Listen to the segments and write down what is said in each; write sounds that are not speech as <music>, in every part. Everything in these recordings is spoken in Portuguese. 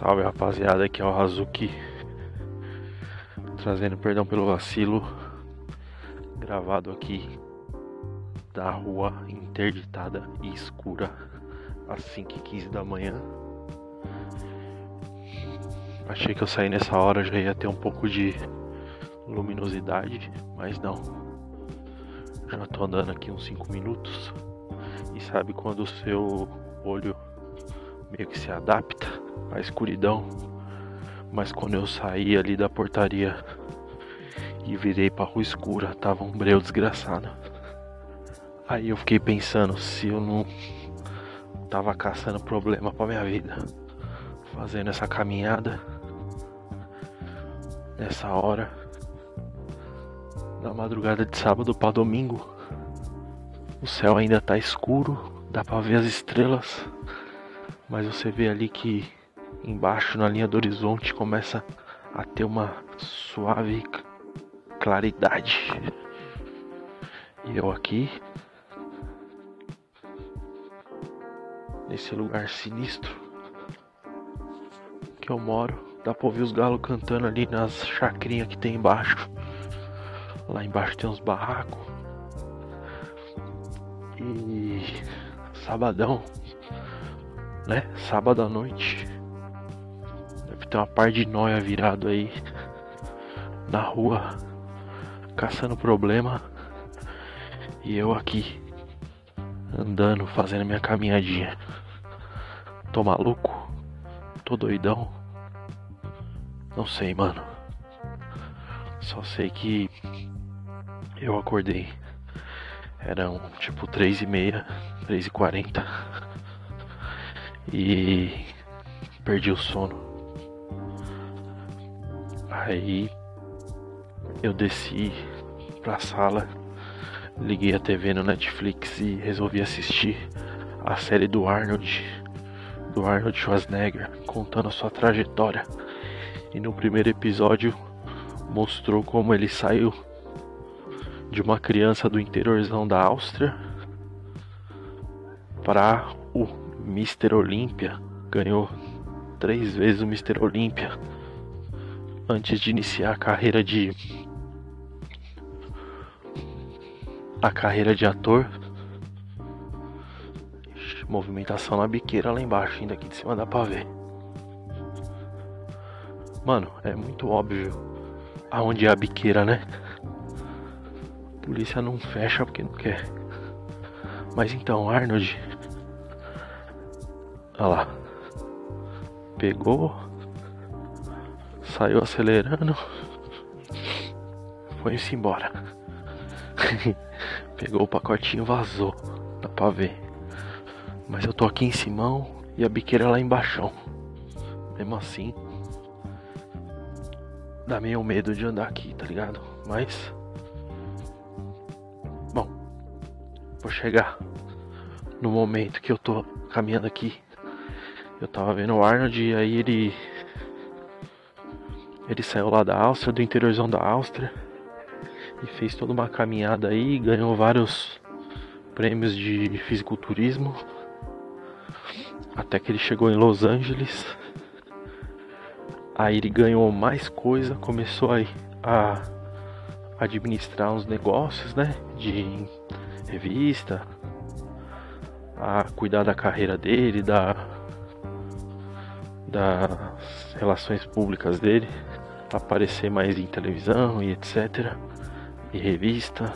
Salve rapaziada, aqui é o Hazuki Trazendo perdão pelo vacilo Gravado aqui Da rua interditada e escura Às 5h15 da manhã. Achei que eu saí nessa hora já ia ter um pouco de luminosidade Mas não. Já tô andando aqui uns 5 minutos E sabe quando o seu olho meio que se adapta à escuridão. Mas quando eu saí ali da portaria e virei pra rua escura, tava um breu desgraçado. Aí eu fiquei pensando se eu não tava caçando problema pra minha vida, fazendo essa caminhada nessa hora, na madrugada de sábado para domingo. O céu ainda tá escuro, dá pra ver as estrelas. Mas você vê ali que embaixo na linha do horizonte começa a ter uma suave claridade. E eu aqui nesse lugar sinistro que eu moro, dá pra ouvir os galos cantando ali nas chacrinhas que tem embaixo. Lá embaixo tem uns barracos. E sabadão né? Sábado à noite. Ter uma par de noia virado aí na rua, caçando problema. E eu aqui, andando, fazendo minha caminhadinha. Tô maluco? Tô doidão? Não sei, mano. Só sei que eu acordei. Eram tipo três e meia, três e quarenta e perdi o sono. Aí eu desci pra sala, liguei a TV no Netflix e resolvi assistir a série do Arnold, do Arnold Schwarzenegger, contando a sua trajetória. E no primeiro episódio mostrou como ele saiu de uma criança do interiorzão da Áustria para o Mr. Olímpia, ganhou três vezes o Mr. Olímpia antes de iniciar a carreira de a carreira de ator. Movimentação na biqueira lá embaixo, ainda aqui de cima dá pra ver. Mano, é muito óbvio aonde é a biqueira, né? A polícia não fecha porque não quer. Mas então, Arnold Olha lá. Pegou. Saiu acelerando. Foi-se embora. <laughs> Pegou o pacotinho vazou. Dá pra ver. Mas eu tô aqui em Simão e a biqueira lá embaixo. Mesmo assim. Dá meio medo de andar aqui, tá ligado? Mas. Bom. Vou chegar no momento que eu tô caminhando aqui eu tava vendo o Arnold e aí ele. Ele saiu lá da Áustria, do interiorzão da Áustria. E fez toda uma caminhada aí, ganhou vários prêmios de fisiculturismo. Até que ele chegou em Los Angeles. Aí ele ganhou mais coisa, começou a, a administrar uns negócios, né? De revista, a cuidar da carreira dele, da das relações públicas dele, aparecer mais em televisão e etc. E revista,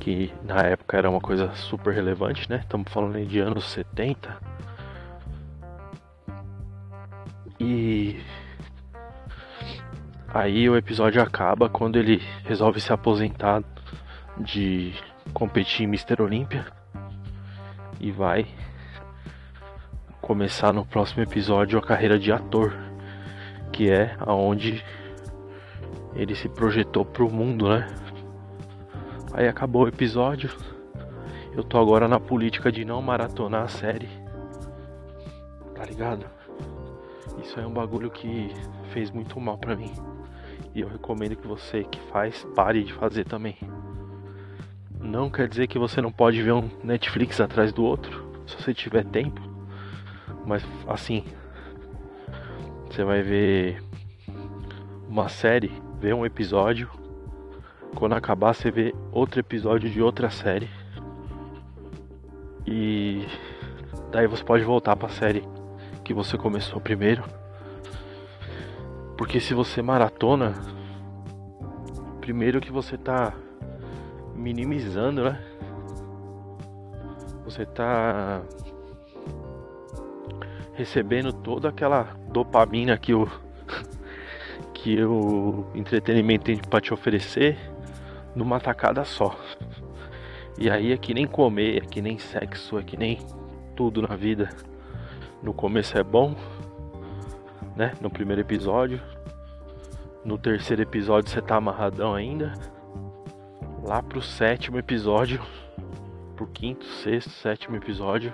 que na época era uma coisa super relevante, né? Estamos falando de anos 70. E aí o episódio acaba quando ele resolve se aposentar de competir em Mr. Olímpia e vai começar no próximo episódio a carreira de ator, que é aonde ele se projetou pro mundo, né? Aí acabou o episódio. Eu tô agora na política de não maratonar a série. Tá ligado? Isso é um bagulho que fez muito mal para mim. E eu recomendo que você que faz pare de fazer também. Não quer dizer que você não pode ver um Netflix atrás do outro, se você tiver tempo. Mas assim, Você vai ver uma série, ver um episódio. Quando acabar, você vê outro episódio de outra série. E daí você pode voltar para a série que você começou primeiro. Porque se você maratona, primeiro que você tá minimizando, né? Você tá recebendo toda aquela dopamina que o <laughs> que o entretenimento tem para te oferecer numa tacada só. E aí é que nem comer, é que nem sexo, é que nem tudo na vida. No começo é bom, né? No primeiro episódio. No terceiro episódio você tá amarradão ainda. Lá pro sétimo episódio, pro quinto, sexto, sétimo episódio,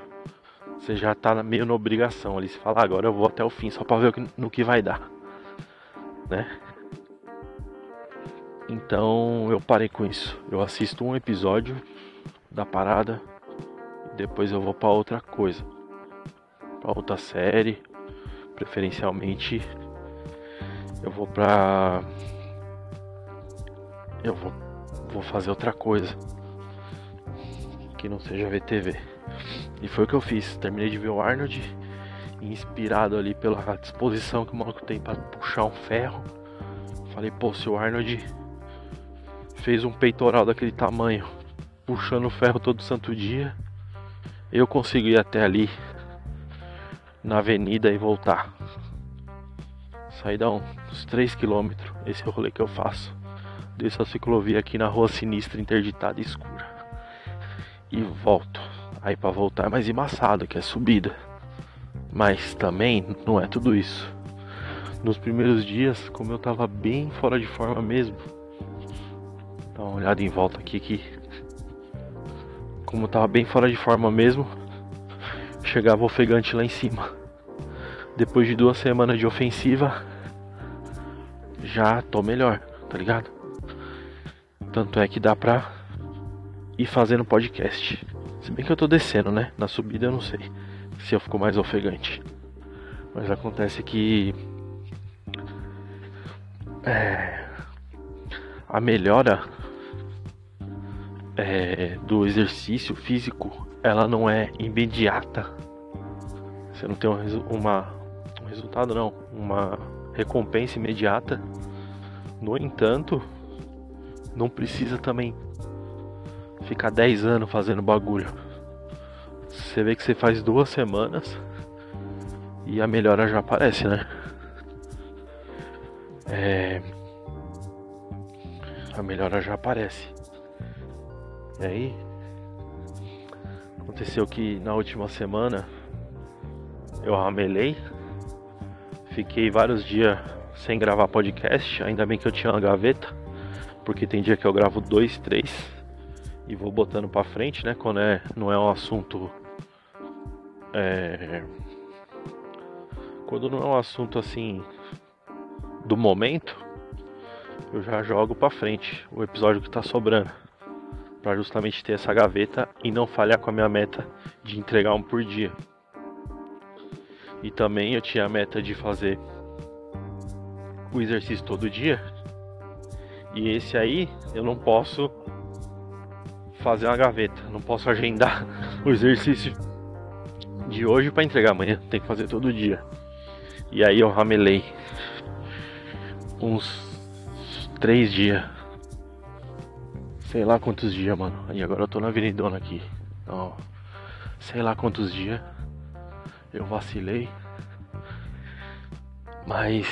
você já tá meio na obrigação ali. Você fala, agora eu vou até o fim só pra ver no que vai dar. Né? Então eu parei com isso. Eu assisto um episódio da parada depois eu vou para outra coisa. Para outra série, preferencialmente eu vou pra eu vou vou fazer outra coisa que não seja VTV. E foi o que eu fiz. Terminei de ver o Arnold, inspirado ali pela disposição que o maluco tem para puxar um ferro. Falei, pô, se o Arnold fez um peitoral daquele tamanho, puxando o ferro todo santo dia, eu consigo ir até ali na avenida e voltar. Sair da uns 3 km, esse é o rolê que eu faço. Desço a ciclovia aqui na rua sinistra, interditada e escura. E volto. Aí para voltar é mais embaçado, que é subida. Mas também não é tudo isso. Nos primeiros dias, como eu tava bem fora de forma mesmo. Dá uma olhada em volta aqui que como eu tava bem fora de forma mesmo, chegava ofegante lá em cima. Depois de duas semanas de ofensiva, já tô melhor, tá ligado? Tanto é que dá pra ir fazendo podcast. Se bem que eu tô descendo, né? Na subida eu não sei se eu fico mais ofegante. Mas acontece que é, a melhora é, do exercício físico ela não é imediata. Você não tem um, uma, um resultado não, uma recompensa imediata. No entanto, não precisa também ficar 10 anos fazendo bagulho. Você vê que você faz duas semanas e a melhora já aparece, né? É... A melhora já aparece. E aí, aconteceu que na última semana eu ramelei, fiquei vários dias sem gravar podcast, ainda bem que eu tinha uma gaveta, porque tem dia que eu gravo dois, três e vou botando para frente, né? Quando é, não é um assunto. É, quando não é um assunto assim do momento, eu já jogo para frente o episódio que tá sobrando, para justamente ter essa gaveta e não falhar com a minha meta de entregar um por dia. E também eu tinha a meta de fazer o exercício todo dia. E esse aí eu não posso fazer uma gaveta. Não posso agendar <laughs> o exercício de hoje para entregar amanhã. Tem que fazer todo dia. E aí eu ramelei uns três dias. Sei lá quantos dias, mano. E agora eu tô na avenidona aqui. Então, sei lá quantos dias. Eu vacilei. Mas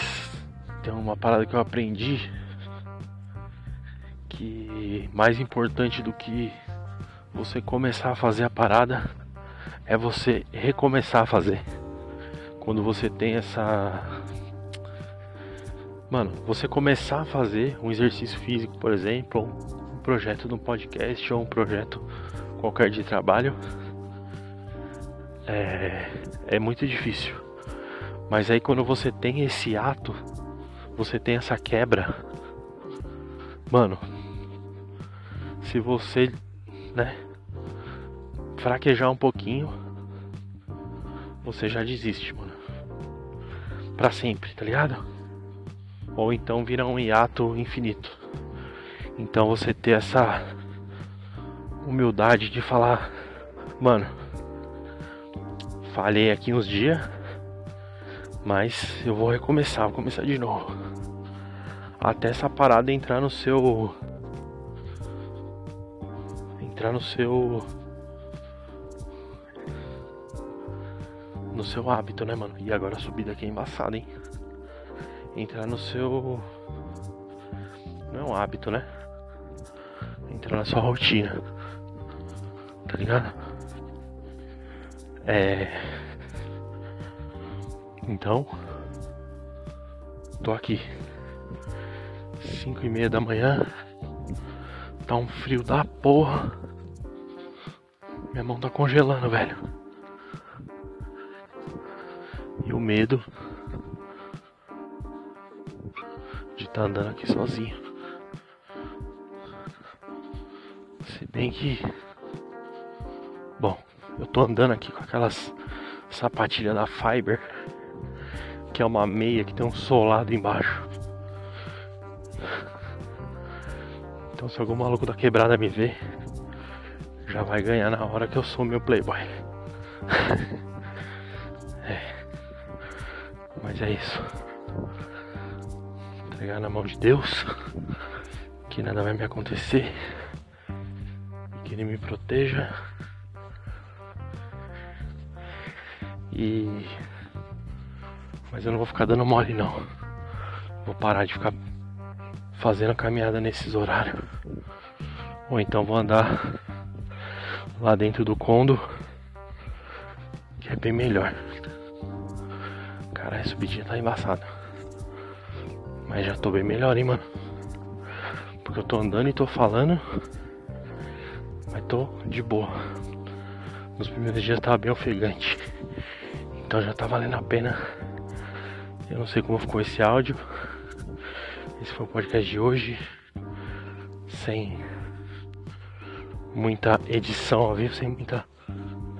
tem uma parada que eu aprendi que mais importante do que você começar a fazer a parada é você recomeçar a fazer. Quando você tem essa. Mano, você começar a fazer um exercício físico, por exemplo, um projeto de um podcast ou um projeto qualquer de trabalho, é, é muito difícil. Mas aí quando você tem esse ato, você tem essa quebra, mano, se você, né, fraquejar um pouquinho, você já desiste, mano. para sempre, tá ligado? Ou então vira um hiato infinito. Então você ter essa humildade de falar, mano, falhei aqui uns dias, mas eu vou recomeçar, vou começar de novo. Até essa parada entrar no seu entrar no seu no seu hábito, né, mano? E agora a subida aqui é embaçada, hein? Entrar no seu não é um hábito, né? Entrar na sua rotina. Tá ligado? É Então, tô aqui. 5 e meia da manhã. Tá um frio da porra. Minha mão tá congelando, velho. E o medo de estar tá andando aqui sozinho. Se bem que. Bom, eu tô andando aqui com aquelas sapatilhas da Fiber, que é uma meia que tem um solado embaixo. Então se algum maluco da quebrada me ver, já vai ganhar na hora que eu sou meu playboy. <laughs> é. Mas é isso. Entregar na mão de Deus. Que nada vai me acontecer. Que Ele me proteja. E. Mas eu não vou ficar dando mole não. Vou parar de ficar fazendo caminhada nesses horários. Ou então vou andar lá dentro do condo, que é bem melhor. Cara, a subidinha tá embaçada. Mas já tô bem melhor, hein, mano. Porque eu tô andando e tô falando. Mas tô de boa. Nos primeiros dias tava bem ofegante. Então já tá valendo a pena. Eu não sei como ficou esse áudio. Esse foi o podcast de hoje. Sem muita edição, viu? Sem muita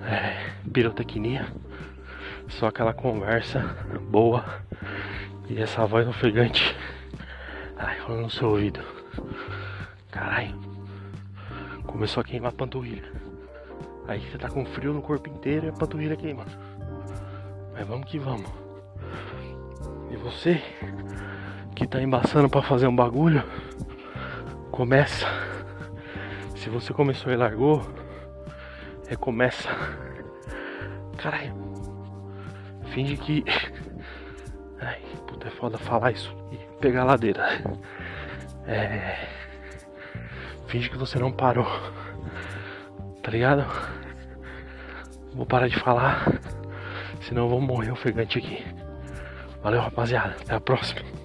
é, pirotecnia. Só aquela conversa boa e essa voz ofegante. Ai, falando no seu ouvido. Caralho. Começou a queimar a panturrilha. Aí você tá com frio no corpo inteiro e a panturrilha queima. Mas vamos que vamos. E você que tá embaçando para fazer um bagulho, começa. Se você começou e largou, recomeça. Caralho. Finge que. Ai, puta, é foda falar isso e pegar a ladeira. É. Finge que você não parou. Tá ligado? Vou parar de falar. Senão eu vou morrer ofegante aqui. Valeu, rapaziada. Até a próxima.